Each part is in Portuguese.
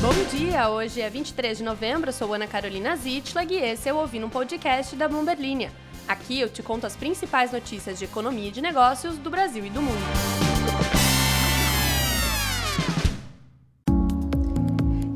Bom dia, hoje é 23 de novembro, sou Ana Carolina Zitlag e esse é o Ouvindo um Podcast da Bloomberg. Aqui eu te conto as principais notícias de economia e de negócios do Brasil e do mundo.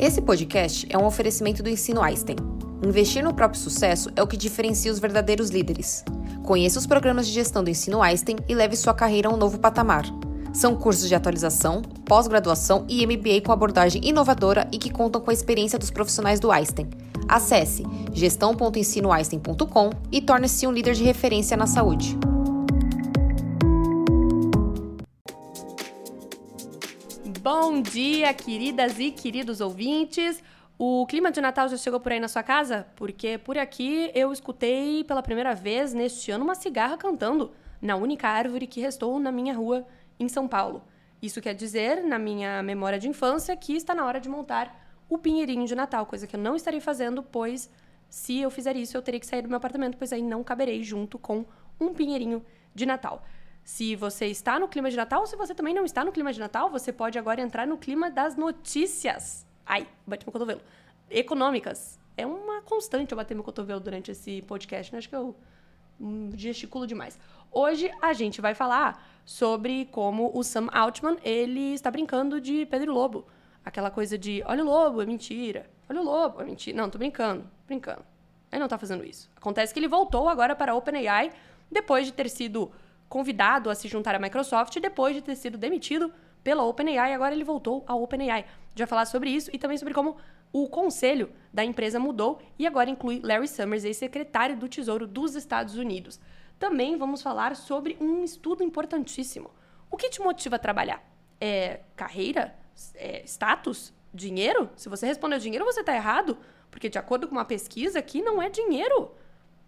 Esse podcast é um oferecimento do Ensino Einstein. Investir no próprio sucesso é o que diferencia os verdadeiros líderes. Conheça os programas de gestão do Ensino Einstein e leve sua carreira a um novo patamar. São cursos de atualização, pós-graduação e MBA com abordagem inovadora e que contam com a experiência dos profissionais do Einstein. Acesse gestão.ensinoeinstein.com e torne-se um líder de referência na saúde. Bom dia, queridas e queridos ouvintes. O clima de Natal já chegou por aí na sua casa? Porque por aqui eu escutei pela primeira vez neste ano uma cigarra cantando na única árvore que restou na minha rua em São Paulo. Isso quer dizer, na minha memória de infância, que está na hora de montar o pinheirinho de Natal, coisa que eu não estarei fazendo, pois se eu fizer isso, eu teria que sair do meu apartamento, pois aí não caberei junto com um pinheirinho de Natal. Se você está no clima de Natal, ou se você também não está no clima de Natal, você pode agora entrar no clima das notícias. Ai, bati meu cotovelo. Econômicas. É uma constante eu bater meu cotovelo durante esse podcast, né? Acho que eu gesticulo demais. Hoje a gente vai falar sobre como o Sam Altman ele está brincando de Pedro Lobo. Aquela coisa de, olha o lobo, é mentira. Olha o lobo, é mentira. Não, tô brincando, brincando. Ele não tá fazendo isso. Acontece que ele voltou agora para a OpenAI depois de ter sido convidado a se juntar à Microsoft depois de ter sido demitido pela OpenAI. Agora ele voltou à OpenAI. A gente vai falar sobre isso e também sobre como o conselho da empresa mudou e agora inclui Larry Summers, ex-secretário do Tesouro dos Estados Unidos. Também vamos falar sobre um estudo importantíssimo. O que te motiva a trabalhar? É carreira? É status? Dinheiro? Se você respondeu dinheiro, você está errado, porque de acordo com uma pesquisa aqui não é dinheiro.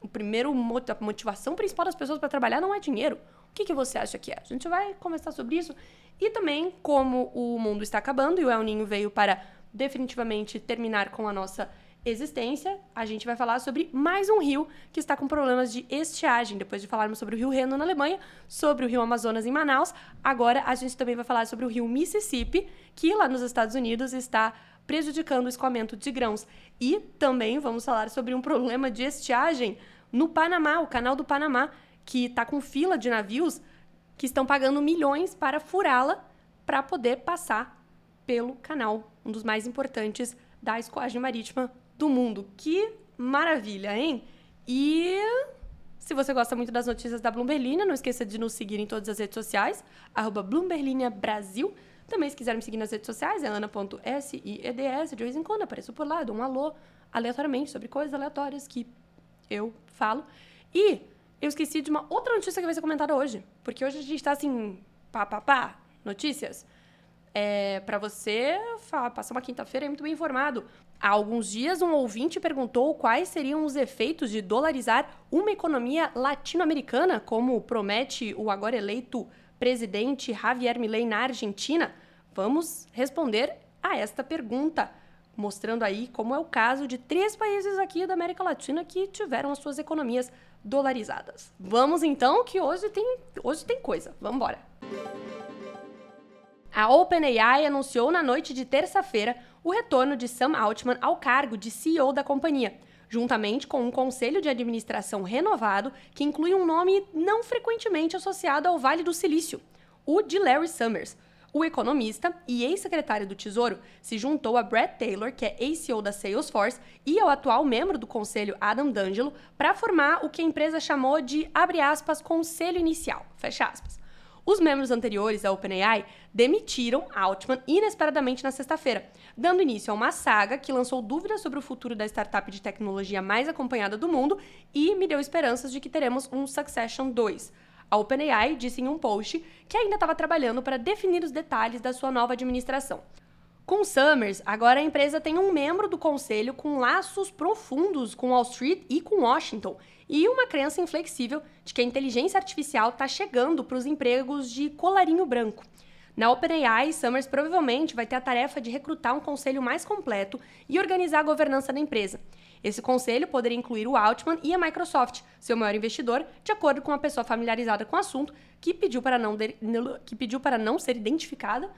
O primeiro a motivação principal das pessoas para trabalhar não é dinheiro. O que, que você acha que é? A gente vai conversar sobre isso e também como o mundo está acabando e o El Ninho veio para definitivamente terminar com a nossa existência, a gente vai falar sobre mais um rio que está com problemas de estiagem. Depois de falarmos sobre o rio Reno na Alemanha, sobre o rio Amazonas em Manaus, agora a gente também vai falar sobre o rio Mississippi, que lá nos Estados Unidos está prejudicando o escoamento de grãos. E também vamos falar sobre um problema de estiagem no Panamá, o canal do Panamá, que está com fila de navios que estão pagando milhões para furá-la para poder passar pelo canal, um dos mais importantes da escoagem marítima do mundo. Que maravilha, hein? E se você gosta muito das notícias da Bloomberlina, não esqueça de nos seguir em todas as redes sociais, arroba Brasil. Também, se quiser me seguir nas redes sociais, é ana.sieds. De vez em quando apareço por lá, dou um alô aleatoriamente sobre coisas aleatórias que eu falo. E eu esqueci de uma outra notícia que vai ser comentada hoje. Porque hoje a gente está assim, pá, pá, pá, notícias é, para você passar uma quinta-feira muito bem informado. Há alguns dias, um ouvinte perguntou quais seriam os efeitos de dolarizar uma economia latino-americana, como promete o agora eleito presidente Javier Milei na Argentina. Vamos responder a esta pergunta, mostrando aí como é o caso de três países aqui da América Latina que tiveram as suas economias dolarizadas. Vamos então, que hoje tem, hoje tem coisa. Vamos embora. A OpenAI anunciou na noite de terça-feira o retorno de Sam Altman ao cargo de CEO da companhia, juntamente com um conselho de administração renovado que inclui um nome não frequentemente associado ao Vale do Silício, o de Larry Summers. O economista e ex-secretário do Tesouro se juntou a Brett Taylor, que é ex-CEO da Salesforce, e ao atual membro do conselho Adam D'Angelo para formar o que a empresa chamou de, abre aspas, conselho inicial, fecha aspas. Os membros anteriores da OpenAI demitiram Altman inesperadamente na sexta-feira, dando início a uma saga que lançou dúvidas sobre o futuro da startup de tecnologia mais acompanhada do mundo e me deu esperanças de que teremos um Succession 2. A OpenAI disse em um post que ainda estava trabalhando para definir os detalhes da sua nova administração. Com Summers, agora a empresa tem um membro do conselho com laços profundos com Wall Street e com Washington, e uma crença inflexível de que a inteligência artificial está chegando para os empregos de colarinho branco. Na OpenAI, Summers provavelmente vai ter a tarefa de recrutar um conselho mais completo e organizar a governança da empresa. Esse conselho poderia incluir o Altman e a Microsoft, seu maior investidor, de acordo com uma pessoa familiarizada com o assunto, que pediu para não, de... que pediu para não ser identificada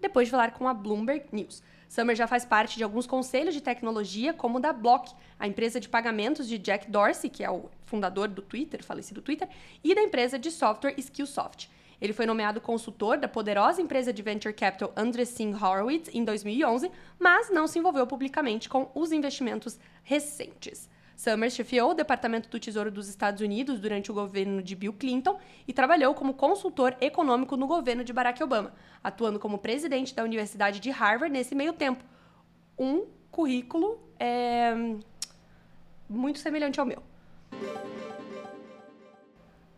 depois de falar com a Bloomberg News. Summer já faz parte de alguns conselhos de tecnologia, como o da Block, a empresa de pagamentos de Jack Dorsey, que é o fundador do Twitter, falecido Twitter, e da empresa de software Skillsoft. Ele foi nomeado consultor da poderosa empresa de venture capital Andreessen Horowitz em 2011, mas não se envolveu publicamente com os investimentos recentes. Summers chefiou o Departamento do Tesouro dos Estados Unidos durante o governo de Bill Clinton e trabalhou como consultor econômico no governo de Barack Obama, atuando como presidente da Universidade de Harvard nesse meio tempo. Um currículo é, muito semelhante ao meu.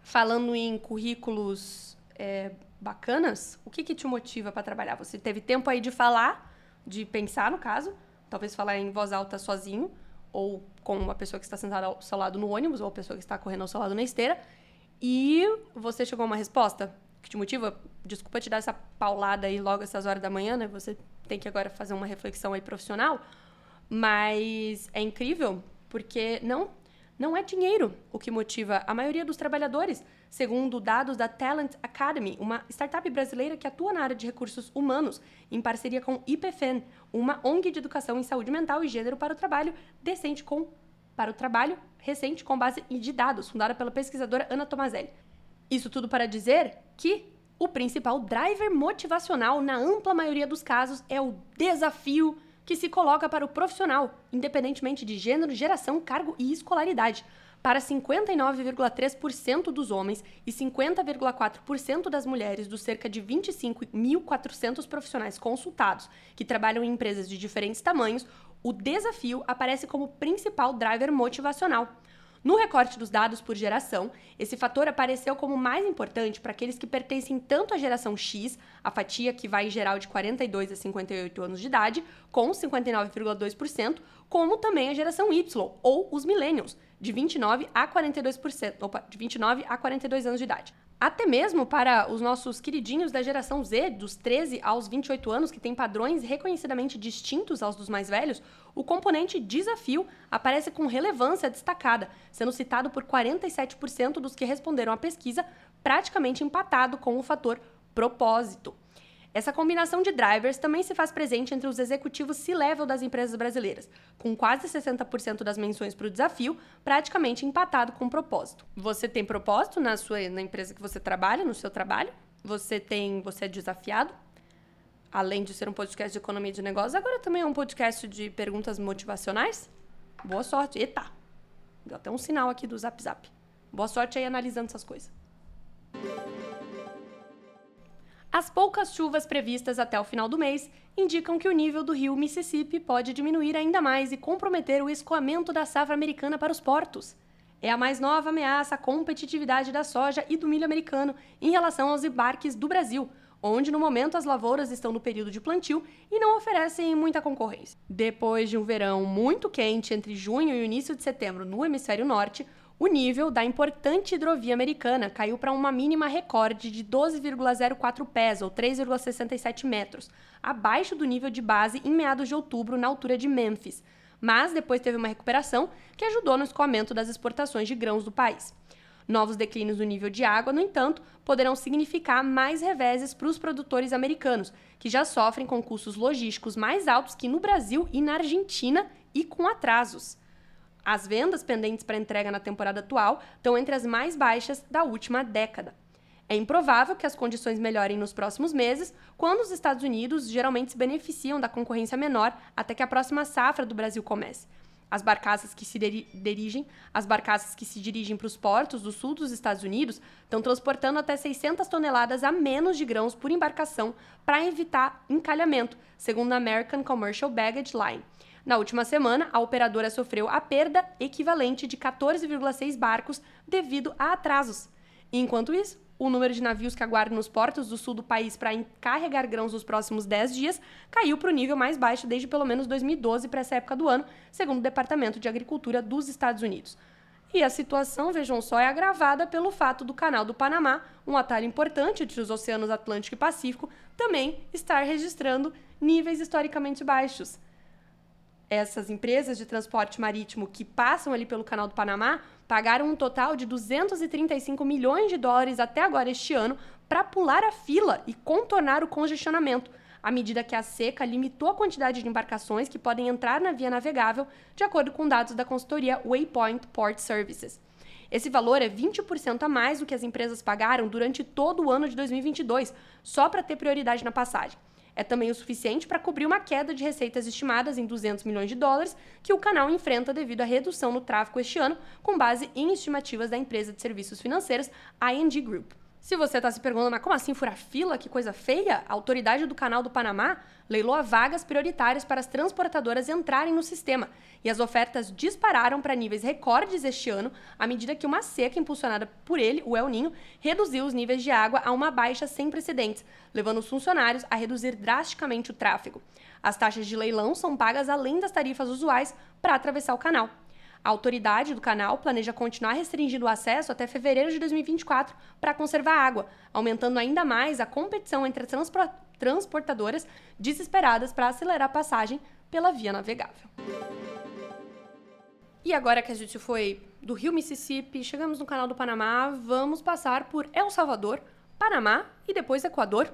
Falando em currículos é, bacanas, o que, que te motiva para trabalhar? Você teve tempo aí de falar, de pensar no caso, talvez falar em voz alta sozinho, ou com uma pessoa que está sentada ao seu lado no ônibus, ou a pessoa que está correndo ao seu lado na esteira, e você chegou a uma resposta que te motiva. Desculpa te dar essa paulada aí logo essas horas da manhã, né? Você tem que agora fazer uma reflexão aí profissional, mas é incrível porque não não é dinheiro o que motiva a maioria dos trabalhadores, segundo dados da Talent Academy, uma startup brasileira que atua na área de recursos humanos, em parceria com IPFEN, uma ONG de educação em saúde mental e gênero para o trabalho decente com para o trabalho recente com base de dados, fundada pela pesquisadora Ana Tomazelli. Isso tudo para dizer que o principal driver motivacional na ampla maioria dos casos é o desafio que se coloca para o profissional, independentemente de gênero, geração, cargo e escolaridade. Para 59,3% dos homens e 50,4% das mulheres dos cerca de 25.400 profissionais consultados que trabalham em empresas de diferentes tamanhos, o desafio aparece como principal driver motivacional. No recorte dos dados por geração, esse fator apareceu como mais importante para aqueles que pertencem tanto à geração X, a fatia que vai em geral de 42 a 58 anos de idade, com 59,2%, como também a geração Y, ou os millennials, de 29 a 42%, opa, de 29 a 42 anos de idade. Até mesmo para os nossos queridinhos da geração Z, dos 13 aos 28 anos, que têm padrões reconhecidamente distintos aos dos mais velhos, o componente desafio aparece com relevância destacada, sendo citado por 47% dos que responderam à pesquisa, praticamente empatado com o fator propósito. Essa combinação de drivers também se faz presente entre os executivos C-level das empresas brasileiras, com quase 60% das menções para o desafio, praticamente empatado com o propósito. Você tem propósito na sua na empresa que você trabalha, no seu trabalho? Você tem, você é desafiado? Além de ser um podcast de economia de negócios, agora também é um podcast de perguntas motivacionais? Boa sorte. Eita! Deu até um sinal aqui do Zap Zap. Boa sorte aí analisando essas coisas. As poucas chuvas previstas até o final do mês indicam que o nível do rio Mississippi pode diminuir ainda mais e comprometer o escoamento da safra americana para os portos. É a mais nova ameaça à competitividade da soja e do milho americano em relação aos embarques do Brasil, onde no momento as lavouras estão no período de plantio e não oferecem muita concorrência. Depois de um verão muito quente entre junho e início de setembro no hemisfério norte, o nível da importante hidrovia americana caiu para uma mínima recorde de 12,04 pés, ou 3,67 metros, abaixo do nível de base em meados de outubro, na altura de Memphis. Mas depois teve uma recuperação que ajudou no escoamento das exportações de grãos do país. Novos declínios do nível de água, no entanto, poderão significar mais reveses para os produtores americanos, que já sofrem com custos logísticos mais altos que no Brasil e na Argentina e com atrasos. As vendas pendentes para entrega na temporada atual estão entre as mais baixas da última década. É improvável que as condições melhorem nos próximos meses, quando os Estados Unidos geralmente se beneficiam da concorrência menor até que a próxima safra do Brasil comece. As barcaças que se dirigem, as barcaças que se dirigem para os portos do sul dos Estados Unidos estão transportando até 600 toneladas a menos de grãos por embarcação para evitar encalhamento, segundo a American Commercial Baggage Line. Na última semana, a operadora sofreu a perda equivalente de 14,6 barcos devido a atrasos. Enquanto isso, o número de navios que aguardam nos portos do sul do país para encarregar grãos nos próximos 10 dias caiu para o nível mais baixo desde pelo menos 2012 para essa época do ano, segundo o Departamento de Agricultura dos Estados Unidos. E a situação, vejam só, é agravada pelo fato do Canal do Panamá, um atalho importante entre os oceanos Atlântico e Pacífico, também estar registrando níveis historicamente baixos essas empresas de transporte marítimo que passam ali pelo Canal do Panamá pagaram um total de 235 milhões de dólares até agora este ano para pular a fila e contornar o congestionamento, à medida que a seca limitou a quantidade de embarcações que podem entrar na via navegável, de acordo com dados da consultoria Waypoint Port Services. Esse valor é 20% a mais do que as empresas pagaram durante todo o ano de 2022, só para ter prioridade na passagem. É também o suficiente para cobrir uma queda de receitas estimadas em 200 milhões de dólares que o canal enfrenta devido à redução no tráfego este ano, com base em estimativas da empresa de serviços financeiros ING Group. Se você está se perguntando, mas como assim furar fila? Que coisa feia! A autoridade do Canal do Panamá leiloa vagas prioritárias para as transportadoras entrarem no sistema. E as ofertas dispararam para níveis recordes este ano, à medida que uma seca impulsionada por ele, o El Ninho, reduziu os níveis de água a uma baixa sem precedentes, levando os funcionários a reduzir drasticamente o tráfego. As taxas de leilão são pagas além das tarifas usuais para atravessar o canal. A autoridade do canal planeja continuar restringindo o acesso até fevereiro de 2024 para conservar água, aumentando ainda mais a competição entre as transportadoras desesperadas para acelerar a passagem pela via navegável. E agora que a gente foi do Rio Mississippi, chegamos no canal do Panamá, vamos passar por El Salvador, Panamá e depois Equador,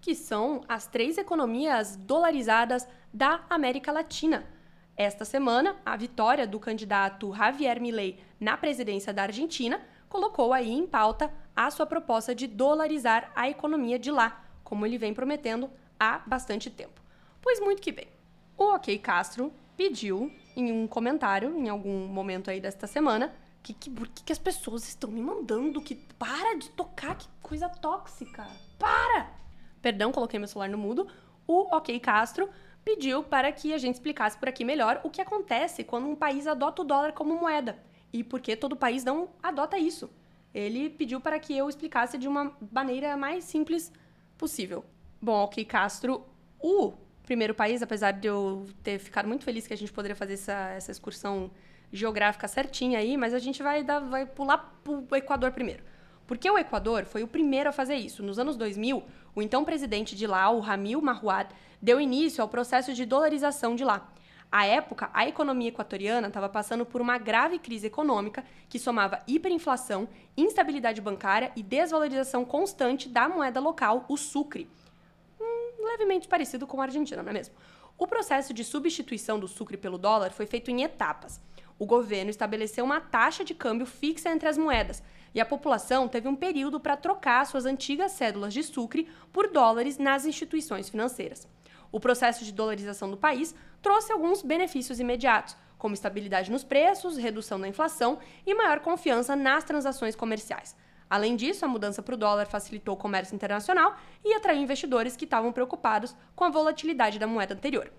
que são as três economias dolarizadas da América Latina esta semana, a vitória do candidato Javier Milei na presidência da Argentina colocou aí em pauta a sua proposta de dolarizar a economia de lá, como ele vem prometendo há bastante tempo. Pois muito que bem. O OK Castro pediu em um comentário, em algum momento aí desta semana, que, que, por que, que as pessoas estão me mandando que para de tocar, que coisa tóxica. Para! Perdão, coloquei meu celular no mudo. O OK Castro pediu para que a gente explicasse por aqui melhor o que acontece quando um país adota o dólar como moeda e por que todo país não adota isso. Ele pediu para que eu explicasse de uma maneira mais simples possível. Bom, ok, Castro, o primeiro país, apesar de eu ter ficado muito feliz que a gente poderia fazer essa, essa excursão geográfica certinha aí, mas a gente vai, dar, vai pular para o Equador primeiro. Porque o Equador foi o primeiro a fazer isso. Nos anos 2000, o então presidente de lá, o Ramil Marruad, deu início ao processo de dolarização de lá. À época, a economia equatoriana estava passando por uma grave crise econômica que somava hiperinflação, instabilidade bancária e desvalorização constante da moeda local, o sucre. Hum, levemente parecido com a Argentina, não é mesmo? O processo de substituição do sucre pelo dólar foi feito em etapas. O governo estabeleceu uma taxa de câmbio fixa entre as moedas, e a população teve um período para trocar suas antigas cédulas de sucre por dólares nas instituições financeiras. O processo de dolarização do país trouxe alguns benefícios imediatos, como estabilidade nos preços, redução da inflação e maior confiança nas transações comerciais. Além disso, a mudança para o dólar facilitou o comércio internacional e atraiu investidores que estavam preocupados com a volatilidade da moeda anterior.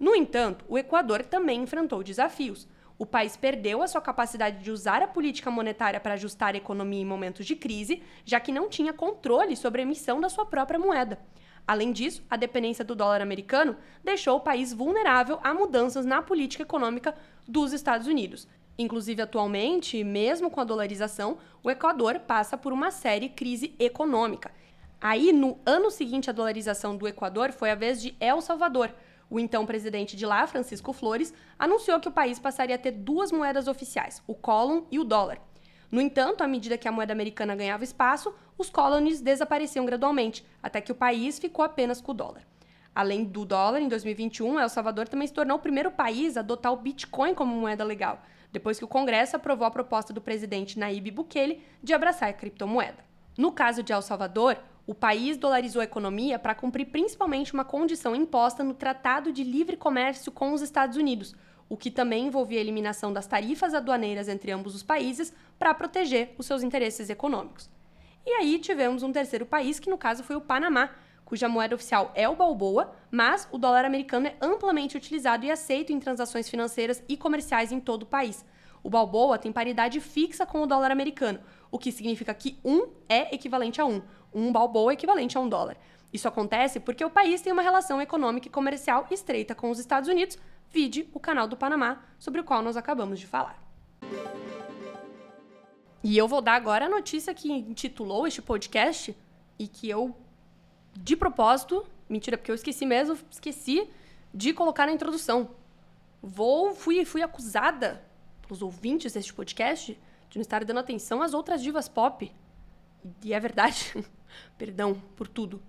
No entanto, o Equador também enfrentou desafios. O país perdeu a sua capacidade de usar a política monetária para ajustar a economia em momentos de crise, já que não tinha controle sobre a emissão da sua própria moeda. Além disso, a dependência do dólar americano deixou o país vulnerável a mudanças na política econômica dos Estados Unidos. Inclusive, atualmente, mesmo com a dolarização, o Equador passa por uma séria crise econômica. Aí, no ano seguinte à dolarização do Equador, foi a vez de El Salvador. O então presidente de lá, Francisco Flores, anunciou que o país passaria a ter duas moedas oficiais, o colon e o dólar. No entanto, à medida que a moeda americana ganhava espaço, os colonies desapareciam gradualmente, até que o país ficou apenas com o dólar. Além do dólar, em 2021, El Salvador também se tornou o primeiro país a adotar o Bitcoin como moeda legal, depois que o Congresso aprovou a proposta do presidente Nayib Bukele de abraçar a criptomoeda. No caso de El Salvador, o país dolarizou a economia para cumprir principalmente uma condição imposta no Tratado de Livre Comércio com os Estados Unidos, o que também envolvia a eliminação das tarifas aduaneiras entre ambos os países para proteger os seus interesses econômicos. E aí tivemos um terceiro país, que no caso foi o Panamá, cuja moeda oficial é o Balboa, mas o dólar americano é amplamente utilizado e aceito em transações financeiras e comerciais em todo o país. O Balboa tem paridade fixa com o dólar americano, o que significa que um é equivalente a um. Um Balboa equivalente a um dólar. Isso acontece porque o país tem uma relação econômica e comercial estreita com os Estados Unidos, vide o canal do Panamá, sobre o qual nós acabamos de falar. E eu vou dar agora a notícia que intitulou este podcast e que eu, de propósito, mentira, porque eu esqueci mesmo, esqueci de colocar na introdução. Vou, fui, fui acusada pelos ouvintes deste podcast de não estar dando atenção às outras divas pop. E é verdade. Perdão por tudo.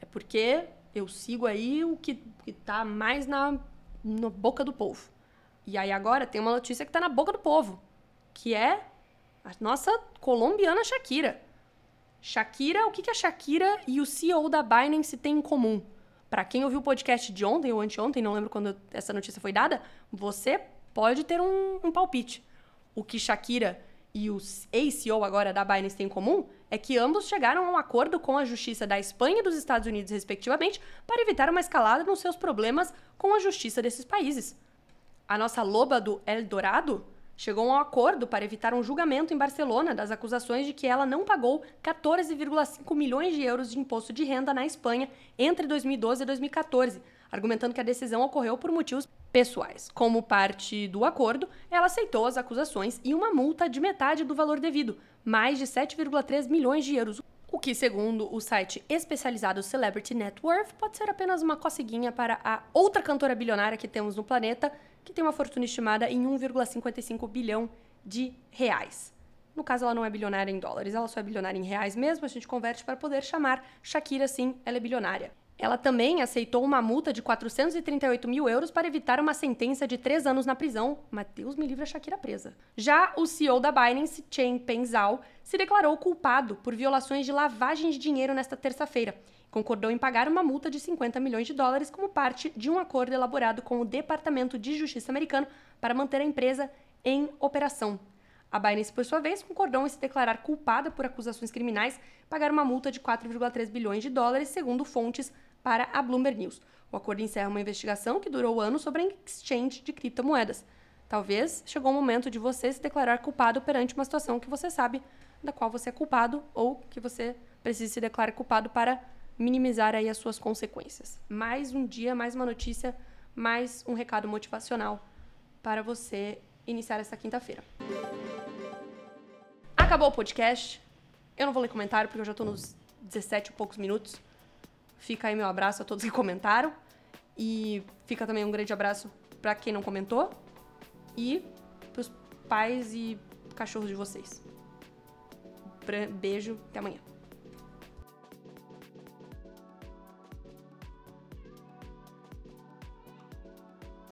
É porque Eu sigo aí o que, que tá mais na, na boca do povo. E aí agora tem uma notícia que tá na boca do povo, que é a nossa colombiana Shakira. Shakira, o que, que a Shakira e o CEO da Binance têm em comum? Para quem ouviu o podcast de ontem ou anteontem, não lembro quando essa notícia foi dada, você pode ter um, um palpite. O que Shakira e o ex-CEO agora da Binance têm em comum é que ambos chegaram a um acordo com a justiça da Espanha e dos Estados Unidos, respectivamente, para evitar uma escalada nos seus problemas com a justiça desses países. A nossa loba do El Dorado chegou a um acordo para evitar um julgamento em Barcelona das acusações de que ela não pagou 14,5 milhões de euros de imposto de renda na Espanha entre 2012 e 2014, argumentando que a decisão ocorreu por motivos pessoais. Como parte do acordo, ela aceitou as acusações e uma multa de metade do valor devido, mais de 7,3 milhões de euros. O que, segundo o site especializado Celebrity Net Worth, pode ser apenas uma coceguinha para a outra cantora bilionária que temos no planeta, que tem uma fortuna estimada em 1,55 bilhão de reais. No caso, ela não é bilionária em dólares, ela só é bilionária em reais mesmo, a gente converte para poder chamar Shakira, sim, ela é bilionária. Ela também aceitou uma multa de 438 mil euros para evitar uma sentença de três anos na prisão. Mas Deus me livre a Shakira presa. Já o CEO da Binance, Chen Pengzhao, se declarou culpado por violações de lavagem de dinheiro nesta terça-feira. Concordou em pagar uma multa de 50 milhões de dólares como parte de um acordo elaborado com o Departamento de Justiça americano para manter a empresa em operação. A Binance, por sua vez, concordou em se declarar culpada por acusações criminais, pagar uma multa de 4,3 bilhões de dólares, segundo fontes para a Bloomberg News. O acordo encerra uma investigação que durou anos sobre a exchange de criptomoedas. Talvez chegou o momento de você se declarar culpado perante uma situação que você sabe da qual você é culpado ou que você precisa se declarar culpado para minimizar aí as suas consequências. Mais um dia, mais uma notícia, mais um recado motivacional para você iniciar essa quinta-feira. Acabou o podcast. Eu não vou ler comentário porque eu já estou nos 17 e poucos minutos. Fica aí meu abraço a todos que comentaram. E fica também um grande abraço para quem não comentou. E pros pais e cachorros de vocês. Beijo, até amanhã.